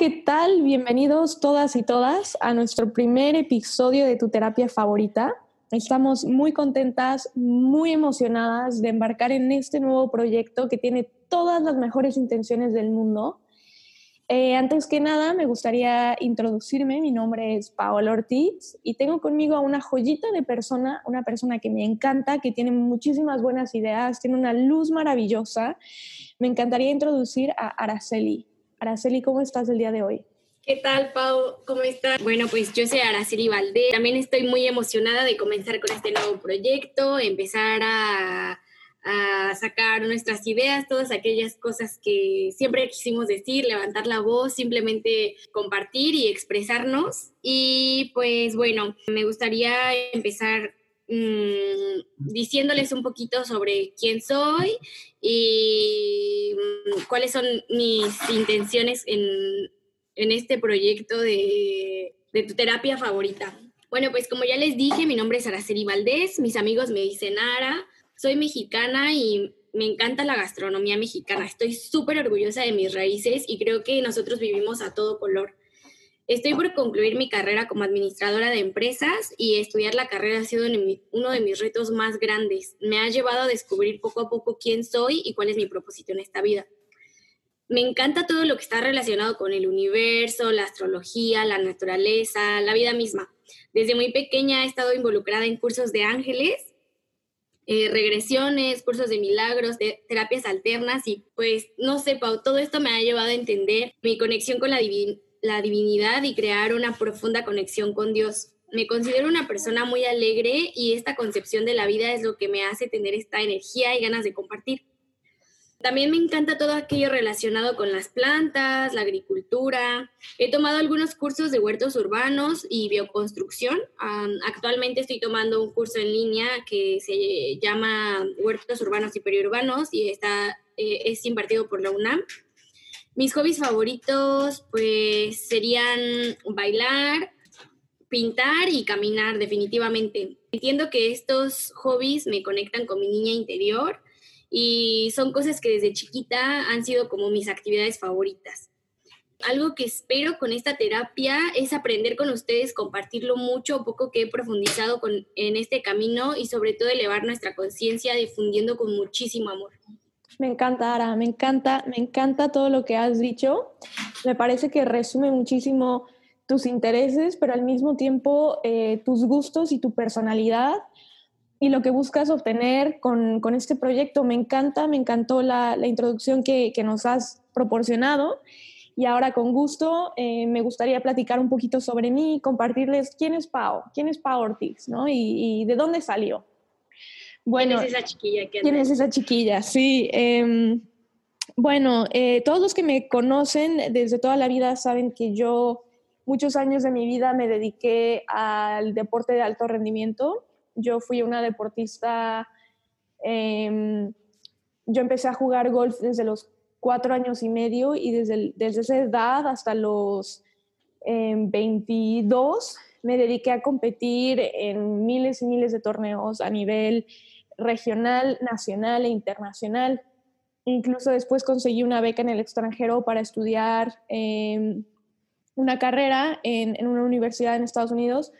¿qué tal? Bienvenidos todas y todas a nuestro primer episodio de tu terapia favorita. Estamos muy contentas, muy emocionadas de embarcar en este nuevo proyecto que tiene todas las mejores intenciones del mundo. Eh, antes que nada, me gustaría introducirme. Mi nombre es Paola Ortiz y tengo conmigo a una joyita de persona, una persona que me encanta, que tiene muchísimas buenas ideas, tiene una luz maravillosa. Me encantaría introducir a Araceli. Araceli, ¿cómo estás el día de hoy? ¿Qué tal, Pau? ¿Cómo estás? Bueno, pues yo soy Araceli Valdés. También estoy muy emocionada de comenzar con este nuevo proyecto, empezar a, a sacar nuestras ideas, todas aquellas cosas que siempre quisimos decir, levantar la voz, simplemente compartir y expresarnos. Y pues bueno, me gustaría empezar Mm, diciéndoles un poquito sobre quién soy y mm, cuáles son mis intenciones en, este proyecto de, tu terapia favorita. Bueno, pues como ya les dije, mi nombre es Araceli Valdés, mis amigos me dicen Ara, soy mexicana y me encanta la gastronomía mexicana, estoy súper orgullosa de mis raíces y creo que nosotros vivimos a todo color. Estoy por concluir mi carrera como administradora de empresas y estudiar la carrera ha sido uno de mis retos más grandes. Me ha llevado a descubrir poco a poco quién soy y cuál es mi propósito en esta vida. Me encanta todo lo que está relacionado con el universo, la astrología, la naturaleza, la vida misma. Desde muy pequeña he estado involucrada en cursos de ángeles, eh, regresiones, cursos de milagros, de terapias alternas y pues no sé, todo esto me ha llevado a entender mi conexión con la divinidad la divinidad y crear una profunda conexión con Dios. Me considero una persona muy alegre y esta concepción de la vida es lo que me hace tener esta energía y ganas de compartir. También me encanta todo aquello relacionado con las plantas, la agricultura. He tomado algunos cursos de huertos urbanos y bioconstrucción. actualmente estoy tomando un curso en línea que se llama Huertos Urbanos y Periurbanos y está, eh, es impartido por la UNAM. Mis hobbies favoritos, pues, serían bailar, pintar y caminar, definitivamente. Entiendo que estos hobbies me conectan con mi niña interior y son cosas que desde chiquita han sido como mis actividades favoritas. Algo que espero con esta terapia es aprender con ustedes, compartirlo mucho o poco que he profundizado en este camino y sobre todo elevar nuestra conciencia difundiendo con muchísimo amor. Me encanta, Ara, me encanta, me encanta todo lo que has dicho. Me parece que resume muchísimo tus intereses, pero al mismo tiempo eh, tus gustos y tu personalidad y lo que buscas obtener con, con este proyecto. Me encanta, me encantó la, la introducción que, que, nos has proporcionado. Y ahora con gusto eh, me gustaría platicar un poquito sobre mí, compartirles quién es Pau, quién es Pau Ortiz, ¿no? Y, y de dónde salió. Bueno, ¿Quién es esa chiquilla? ¿Quién es esa chiquilla? Sí. Em, bueno, eh, todos los que me conocen desde toda la vida saben que yo muchos años de mi vida me dediqué al deporte de alto rendimiento. Yo fui una deportista, em, yo empecé a jugar golf desde los cuatro años y medio y desde, desde esa edad hasta los 22 em, me dediqué a competir en miles y miles de torneos a nivel regional, nacional e internacional. Incluso después conseguí una beca en el extranjero para estudiar em, una carrera en, una universidad en Estados Unidos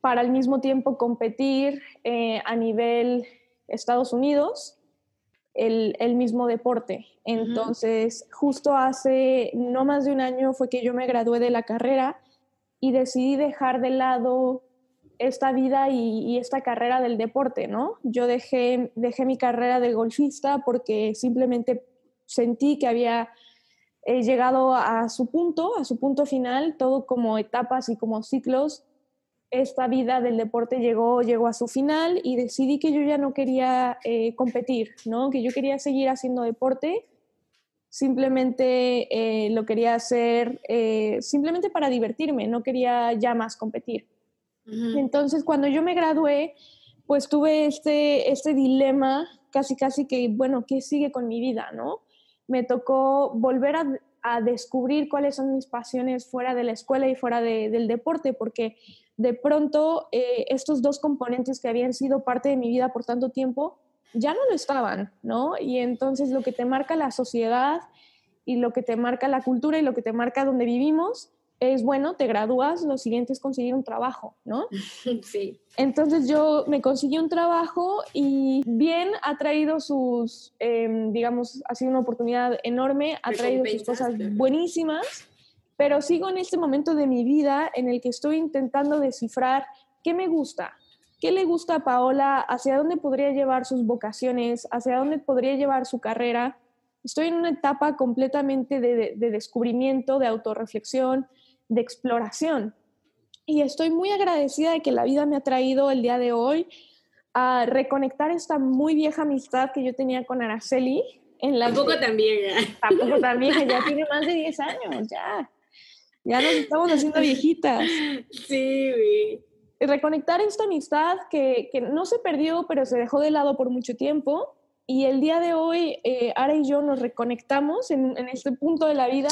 para al mismo tiempo competir eh, a nivel Estados Unidos el, mismo deporte. Entonces, justo hace no más de un año fue que yo me gradué de la carrera y decidí dejar de lado esta vida y, esta carrera del deporte, ¿no? Yo dejé, dejé mi carrera de golfista porque simplemente sentí que había eh, llegado a su punto, a su punto final, todo como etapas y como ciclos. Esta vida del deporte llegó, llegó a su final y decidí que yo ya no quería eh, competir, ¿no? Que yo quería seguir haciendo deporte simplemente eh, lo quería hacer simplemente para divertirme, no quería ya más competir. Entonces, cuando yo me gradué, pues tuve este, este dilema, casi, casi que, bueno, ¿qué sigue con mi vida, no? Me tocó volver a, descubrir cuáles son mis pasiones fuera de la escuela y fuera del deporte, porque de pronto eh, estos dos componentes que habían sido parte de mi vida por tanto tiempo, ya no lo estaban, ¿no? Y entonces lo que te marca la sociedad y lo que te marca la cultura y lo que te marca donde vivimos es, bueno, te gradúas, lo siguiente es conseguir un trabajo, ¿no? Sí. Entonces yo me conseguí un trabajo y bien ha traído sus, em, digamos, ha sido una oportunidad enorme, ha traído sus cosas buenísimas, pero sigo en este momento de mi vida en el que estoy intentando descifrar qué me gusta, qué le gusta a Paola, hacia dónde podría llevar sus vocaciones, hacia dónde podría llevar su carrera. Estoy en una etapa completamente de, de descubrimiento, de autorreflexión, de exploración. Y estoy muy agradecida de que la vida me ha traído el día de hoy a reconectar esta muy vieja amistad que yo tenía con Araceli. En la tampoco también. Tampoco también, ya tiene más de 10 años, ya. Ya nos estamos haciendo viejitas. Sí, Reconectar esta amistad que, que, no se perdió, pero se dejó de lado por mucho tiempo. Y el día de hoy, eh, Ara y yo nos reconectamos en, en este punto de la vida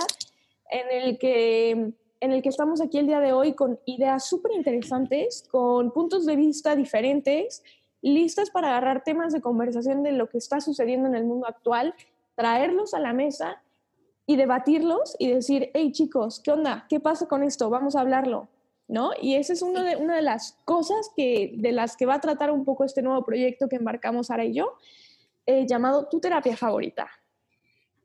en el que en el que estamos aquí el día de hoy con ideas súper interesantes, con puntos de vista diferentes, listas para agarrar temas de conversación de lo que está sucediendo en el mundo actual, traerlos a la mesa y debatirlos y decir, hey chicos, ¿qué onda? ¿Qué pasa con esto? Vamos a hablarlo, ¿no? Y esa es una de, una de las cosas que, de las que va a tratar un poco este nuevo proyecto que embarcamos Sara y yo, eh, llamado Tu Terapia Favorita.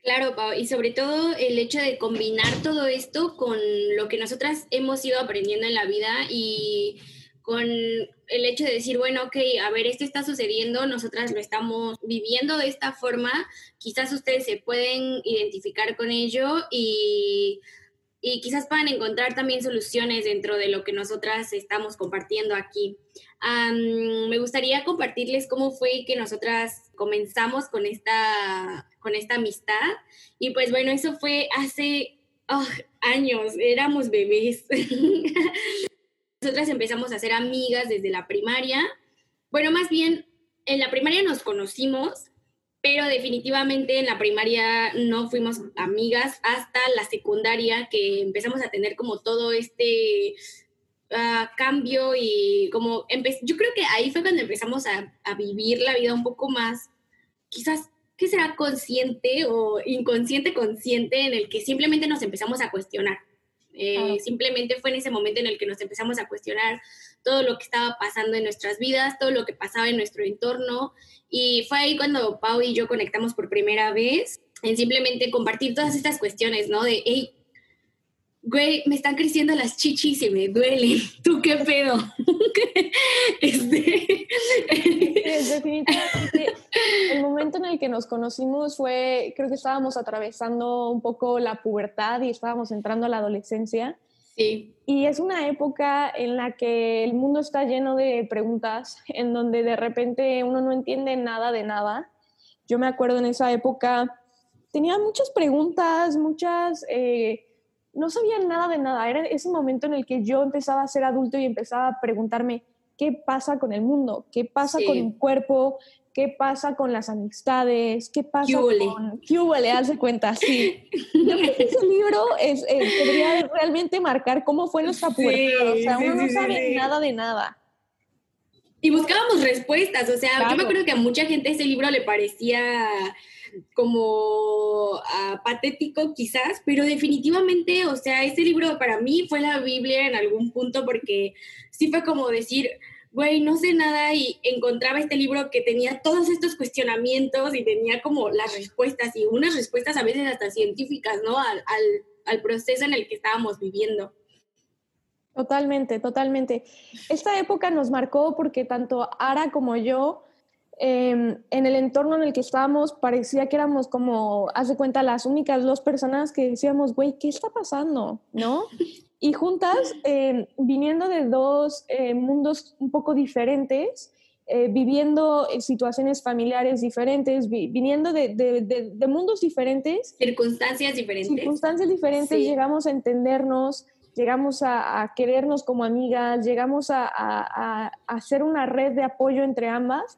Claro, Pau, y sobre todo el hecho de combinar todo esto con lo que nosotras hemos ido aprendiendo en la vida y con el hecho de decir, bueno, ok, a ver, esto está sucediendo, nosotras lo estamos viviendo de esta forma, quizás ustedes se pueden identificar con ello y, y quizás puedan encontrar también soluciones dentro de lo que nosotras estamos compartiendo aquí. me gustaría compartirles cómo fue que nosotras comenzamos con esta con esta amistad. Y pues bueno, eso fue hace oh, años, éramos bebés. Nosotras empezamos a ser amigas desde la primaria. Bueno, más bien, en la primaria nos conocimos, pero definitivamente en la primaria no fuimos amigas hasta la secundaria que empezamos a tener como todo este ah, cambio y como yo creo que ahí fue cuando empezamos a, a, vivir la vida un poco más, quizás ¿qué será consciente o inconsciente consciente en el que simplemente nos empezamos a cuestionar? Eh, simplemente fue en ese momento en el que nos empezamos a cuestionar todo lo que estaba pasando en nuestras vidas, todo lo que pasaba en nuestro entorno. Y fue ahí cuando Pau y yo conectamos por primera vez en simplemente compartir todas estas cuestiones, ¿no? De, hey, güey, me están creciendo las chichis y me duelen. ¿Tú qué pedo? este... definitivamente, el momento en el que nos conocimos fue, creo que estábamos atravesando un poco la pubertad y estábamos entrando a la adolescencia. Sí. Y es una época en la que el mundo está lleno de preguntas, en donde de repente uno no entiende nada de nada. Yo me acuerdo en esa época, tenía muchas preguntas, muchas... Eh, no sabía nada de nada. Era ese momento en el que yo empezaba a ser adulto y empezaba a preguntarme qué pasa con el mundo, qué pasa con mi cuerpo, qué pasa con las amistades, qué pasa con... ¿Qué huele? Hace cuenta, sí. Yo creo que ese libro es, eh, podría realmente marcar cómo fue nuestra pubertad. o sea, uno no sabe nada de nada. Y buscábamos respuestas, o sea, yo me acuerdo que a mucha gente ese libro le parecía como ah, patético quizás, pero definitivamente, o sea, este libro para mí fue la Biblia en algún punto porque sí fue como decir, güey, no sé nada y encontraba este libro que tenía todos estos cuestionamientos y tenía como las respuestas y unas respuestas a veces hasta científicas, ¿no? Al, al, al proceso en el que estábamos viviendo. Totalmente, totalmente. Esta época nos marcó porque tanto Ara como yo Em, en el entorno en el que estábamos parecía que éramos como, haz de cuenta, las únicas dos personas que decíamos, güey, ¿qué está pasando? ¿No? Y juntas, em, viniendo de dos eh, mundos un poco diferentes, eh, viviendo situaciones familiares diferentes, viniendo de, de, de, mundos diferentes. Circunstancias diferentes. Circunstancias diferentes, llegamos a entendernos, llegamos a, a, querernos como amigas, llegamos a, a, a hacer una red de apoyo entre ambas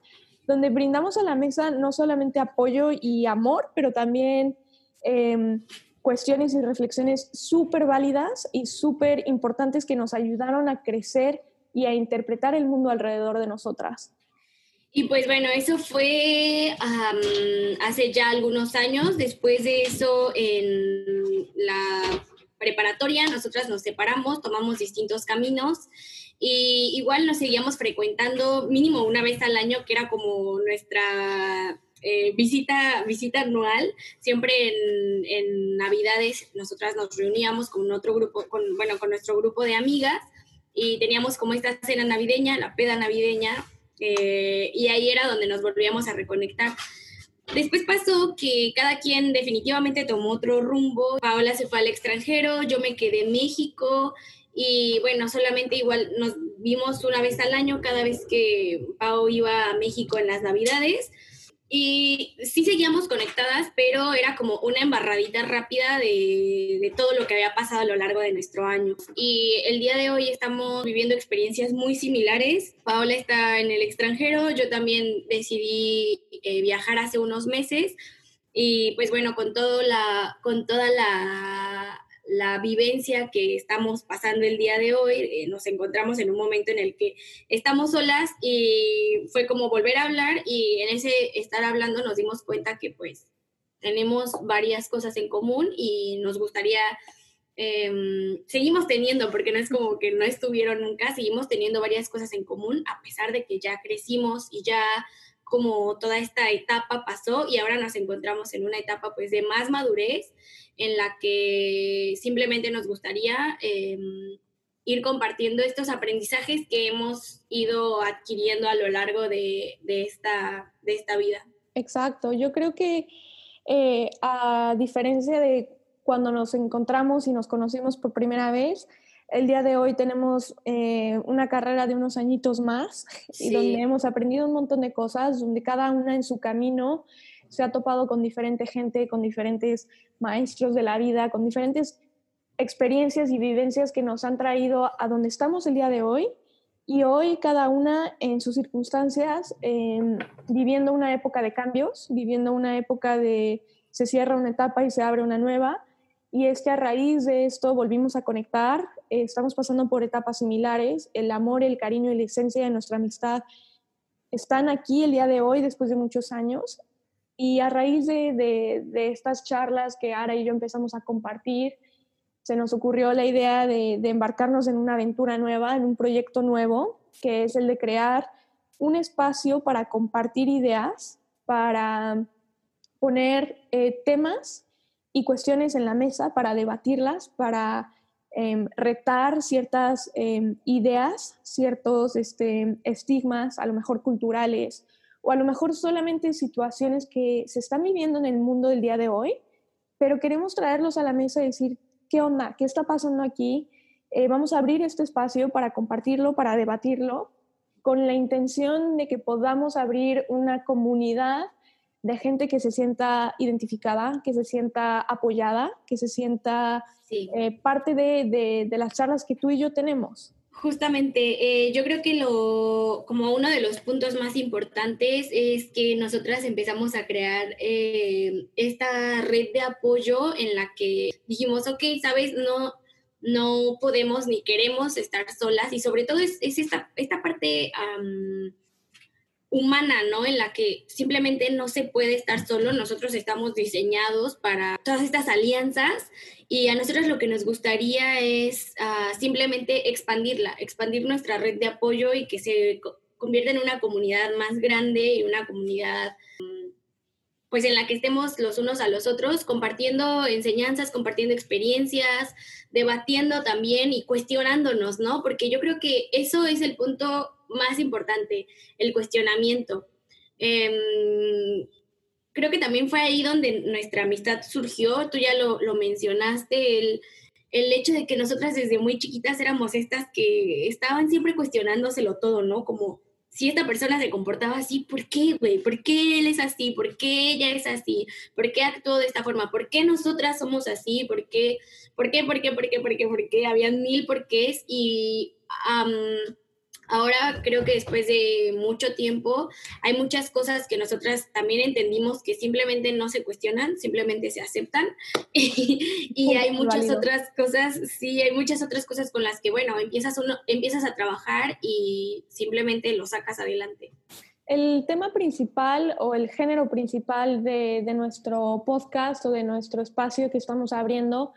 donde brindamos a la mesa no solamente apoyo y amor, pero también em, cuestiones y reflexiones súper válidas y súper importantes que nos ayudaron a crecer y a interpretar el mundo alrededor de nosotras. Y pues bueno, eso fue hace ya algunos años. Después de eso, en la preparatoria, nosotras nos separamos, tomamos distintos caminos y igual nos seguíamos frecuentando mínimo una vez al año, que era como nuestra eh, visita, visita anual. Siempre en, en, Navidades nosotras nos reuníamos con otro grupo, con, bueno, con nuestro grupo de amigas y teníamos como esta cena navideña, la peda navideña, eh, y ahí era donde nos volvíamos a reconectar. Después pasó que cada quien definitivamente tomó otro rumbo. Paola se fue al extranjero, yo me quedé en México y bueno, solamente igual nos vimos una vez al año cada vez que Pao iba a México en las Navidades. Y sí seguíamos conectadas, pero era como una embarradita rápida de, de, todo lo que había pasado a lo largo de nuestro año. Y el día de hoy estamos viviendo experiencias muy similares. Paola está en el extranjero, yo también decidí eh, viajar hace unos meses. Y pues bueno, con, todo la, con toda la la vivencia que estamos pasando el día de hoy. Eh, nos encontramos en un momento en el que estamos solas y fue como volver a hablar y en ese estar hablando nos dimos cuenta que pues tenemos varias cosas en común y nos gustaría, em, seguimos teniendo, porque no es como que no estuvieron nunca, seguimos teniendo varias cosas en común a pesar de que ya crecimos y ya como toda esta etapa pasó y ahora nos encontramos en una etapa pues de más madurez en la que simplemente nos gustaría em, ir compartiendo estos aprendizajes que hemos ido adquiriendo a lo largo de, esta, de esta vida. Exacto, yo creo que eh, a diferencia de cuando nos encontramos y nos conocimos por primera vez, el día de hoy tenemos eh, una carrera de unos añitos más y donde hemos aprendido un montón de cosas, donde cada una en su camino se ha topado con diferente gente, con diferentes maestros de la vida, con diferentes experiencias y vivencias que nos han traído a donde estamos el día de hoy. Y hoy cada una en sus circunstancias, em, viviendo una época de cambios, viviendo una época de se cierra una etapa y se abre una nueva. Y es que a raíz de esto volvimos a conectar, eh, estamos pasando por etapas similares, el amor, el cariño y la esencia de nuestra amistad están aquí el día de hoy después de muchos años. Y a raíz de, estas charlas que Ara y yo empezamos a compartir, se nos ocurrió la idea de, embarcarnos en una aventura nueva, en un proyecto nuevo, que es el de crear un espacio para compartir ideas, para poner eh, temas y cuestiones en la mesa para debatirlas, para em, retar ciertas em, ideas, ciertos este, estigmas, a lo mejor culturales, o a lo mejor solamente situaciones que se están viviendo en el mundo del día de hoy, pero queremos traerlos a la mesa y decir, ¿qué onda? ¿Qué está pasando aquí? Eh, vamos a abrir este espacio para compartirlo, para debatirlo, con la intención de que podamos abrir una comunidad de gente que se sienta identificada, que se sienta apoyada, que se sienta eh, parte de, de, las charlas que tú y yo tenemos. Justamente, eh, yo creo que lo, como uno de los puntos más importantes es que nosotras empezamos a crear eh, esta red de apoyo en la que dijimos, ok, sabes, no, no podemos ni queremos estar solas y sobre todo es, esta, esta parte humana, ¿no? En la que simplemente no se puede estar solo. Nosotros estamos diseñados para todas estas alianzas y a nosotros lo que nos gustaría es ah, simplemente expandirla, expandir nuestra red de apoyo y que se convierta en una comunidad más grande y una comunidad pues en la que estemos los unos a los otros, compartiendo enseñanzas, compartiendo experiencias, debatiendo también y cuestionándonos, ¿no? Porque yo creo que eso es el punto más importante, el cuestionamiento. Em, creo que también fue ahí donde nuestra amistad surgió, tú ya lo, mencionaste, el, el, hecho de que nosotras desde muy chiquitas éramos estas que estaban siempre cuestionándoselo todo, ¿no? Como si esta persona se comportaba así, ¿por qué, güey? ¿Por qué él es así? ¿Por qué ella es así? ¿Por qué actuó de esta forma? ¿Por qué nosotras somos así? ¿Por qué? ¿Por qué? ¿Por qué? ¿Por qué? ¿Por qué? ¿Por qué? Habían mil porqués y Ahora creo que después de mucho tiempo hay muchas cosas que nosotras también entendimos que simplemente no se cuestionan, simplemente se aceptan. y, hay muchas otras cosas, sí, hay muchas otras cosas con las que, bueno, empiezas, uno, empiezas a trabajar y simplemente lo sacas adelante. El tema principal o el género principal de, nuestro podcast o de nuestro espacio que estamos abriendo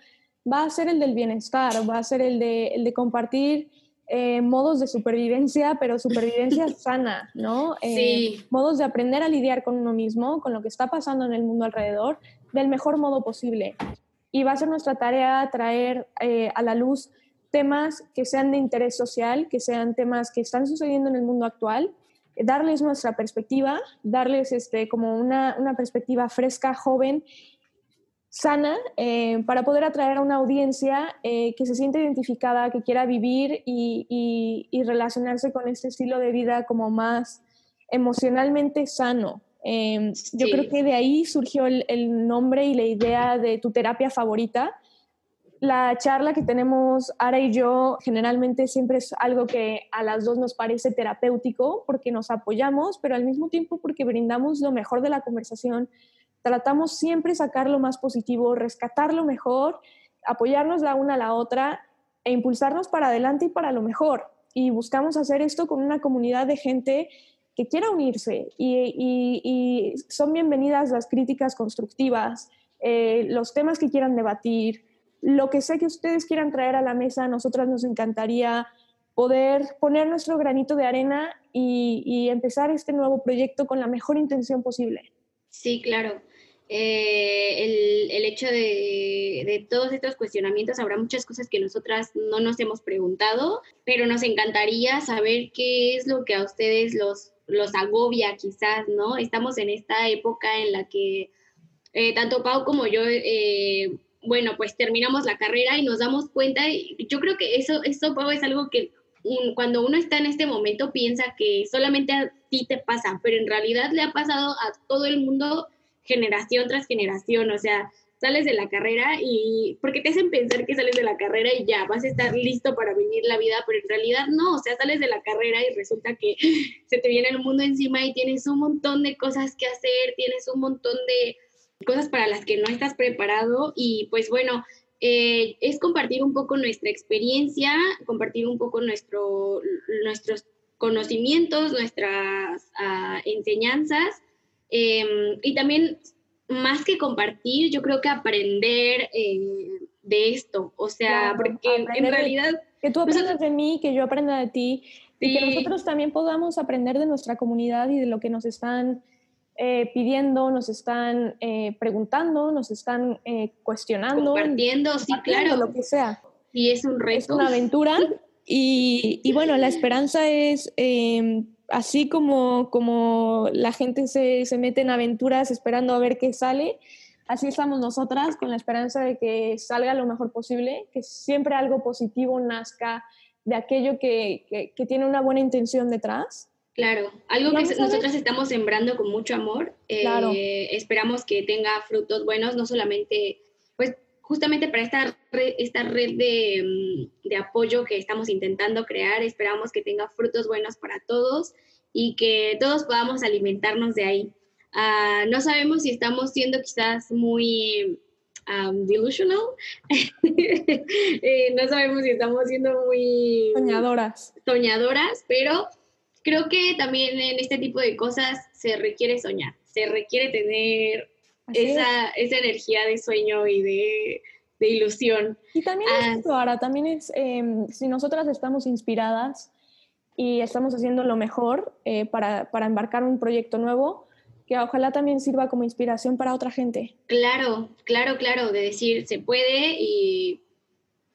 va a ser el del bienestar, va a ser el de, el de compartir eh, modos de supervivencia, pero supervivencia sana, ¿no? Eh, sí. Modos de aprender a lidiar con uno mismo, con lo que está pasando en el mundo alrededor, del mejor modo posible. Y va a ser nuestra tarea traer eh, a la luz temas que sean de interés social, que sean temas que están sucediendo en el mundo actual darles nuestra perspectiva, darles este, como una, una perspectiva fresca, joven, sana, eh, para poder atraer a una audiencia eh, que se siente identificada, que quiera vivir y, y, relacionarse con este estilo de vida como más emocionalmente sano. Eh, yo creo que de ahí surgió el, el nombre y la idea de tu terapia favorita, la charla que tenemos Ara y yo generalmente siempre es algo que a las dos nos parece terapéutico porque nos apoyamos, pero al mismo tiempo porque brindamos lo mejor de la conversación. Tratamos siempre sacar lo más positivo, rescatar lo mejor, apoyarnos la una a la otra e impulsarnos para adelante y para lo mejor. Y buscamos hacer esto con una comunidad de gente que quiera unirse y, son bienvenidas las críticas constructivas, eh, los temas que quieran debatir lo que sé que ustedes quieran traer a la mesa, a nosotras nos encantaría poder poner nuestro granito de arena y, empezar este nuevo proyecto con la mejor intención posible. Sí, claro. Eh, el, hecho de, todos estos cuestionamientos, habrá muchas cosas que nosotras no nos hemos preguntado, pero nos encantaría saber qué es lo que a ustedes los, los agobia quizás, ¿no? Estamos en esta época en la que eh, tanto Pau como yo eh, bueno, pues terminamos la carrera y nos damos cuenta, yo creo que eso, eso es algo que cuando uno está en este momento piensa que solamente a ti te pasa, pero en realidad le ha pasado a todo el mundo generación tras generación, o sea, sales de la carrera y porque te hacen pensar que sales de la carrera y ya vas a estar listo para vivir la vida, pero en realidad no, o sea, sales de la carrera y resulta que se te viene el mundo encima y tienes un montón de cosas que hacer, tienes un montón de cosas para las que no estás preparado y pues bueno, eh, es compartir un poco nuestra experiencia, compartir un poco nuestro, nuestros conocimientos, nuestras ah, enseñanzas em, y también más que compartir, yo creo que aprender eh, de esto, o sea, porque en realidad... que tú aprendas de mí, que yo aprenda de ti, y que nosotros también podamos aprender de nuestra comunidad y de lo que nos están eh, pidiendo, nos están eh, preguntando, nos están eh, cuestionando. Compartiendo, sí, claro. Lo que sea. Y es un reto. Es una aventura. Y, y bueno, la esperanza es, em, así como, como la gente se, se mete en aventuras esperando a ver qué sale, así estamos nosotras con la esperanza de que salga lo mejor posible, que siempre algo positivo nazca de aquello que, que, que tiene una buena intención detrás Claro, algo que nosotras estamos sembrando con mucho amor. Eh, esperamos que tenga frutos buenos, no solamente, pues justamente para esta red, esta red de, mm, de, apoyo que estamos intentando crear, esperamos que tenga frutos buenos para todos y que todos podamos alimentarnos de ahí. Ah, no sabemos si estamos siendo quizás muy um, delusional, eh, no sabemos si estamos siendo muy... Soñadoras. Soñadoras, pero creo que también en este tipo de cosas se requiere soñar, se requiere tener esa, esa, energía de sueño y de, de ilusión. Y también es esto, ahora, también es, em, si nosotras estamos inspiradas y estamos haciendo lo mejor eh, para, para embarcar un proyecto nuevo, que ojalá también sirva como inspiración para otra gente. Claro, claro, claro, de decir, se puede y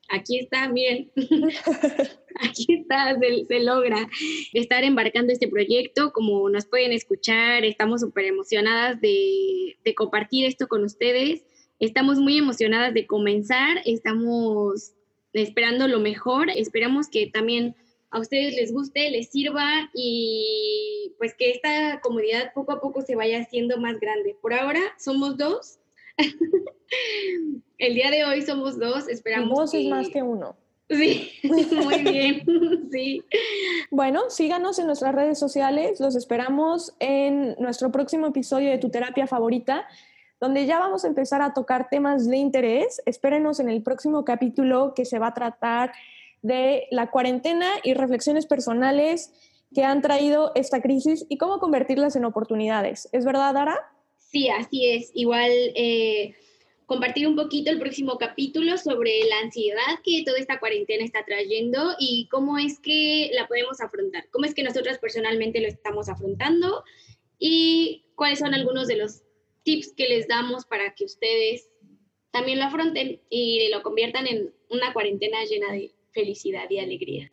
aquí está, miren, aquí está, se, logra estar embarcando este proyecto. Como nos pueden escuchar, estamos súper emocionadas de, compartir esto con ustedes. Estamos muy emocionadas de comenzar, estamos esperando lo mejor, esperamos que también a ustedes les guste, les sirva y pues que esta comunidad poco a poco se vaya haciendo más grande. Por ahora somos dos. El día de hoy somos dos, esperamos. dos es más que uno. Sí, muy bien, sí. Bueno, síganos en nuestras redes sociales, los esperamos en nuestro próximo episodio de Tu Terapia Favorita, donde ya vamos a empezar a tocar temas de interés. Espérenos en el próximo capítulo que se va a tratar de la cuarentena y reflexiones personales que han traído esta crisis y cómo convertirlas en oportunidades. ¿Es verdad, Dara? Sí, así es. Igual eh, compartir un poquito el próximo capítulo sobre la ansiedad que toda esta cuarentena está trayendo y cómo es que la podemos afrontar, cómo es que nosotras personalmente lo estamos afrontando y cuáles son algunos de los tips que les damos para que ustedes también lo afronten y lo conviertan en una cuarentena llena de felicidad y alegría.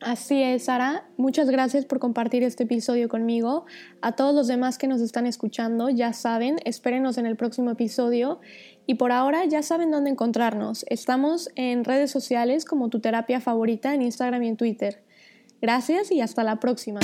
Así es, Sara. Muchas gracias por compartir este episodio conmigo. A todos los demás que nos están escuchando, ya saben, espérenos en el próximo episodio. Y por ahora ya saben dónde encontrarnos. Estamos en redes sociales como tu terapia favorita en Instagram y en Twitter. Gracias y hasta la próxima.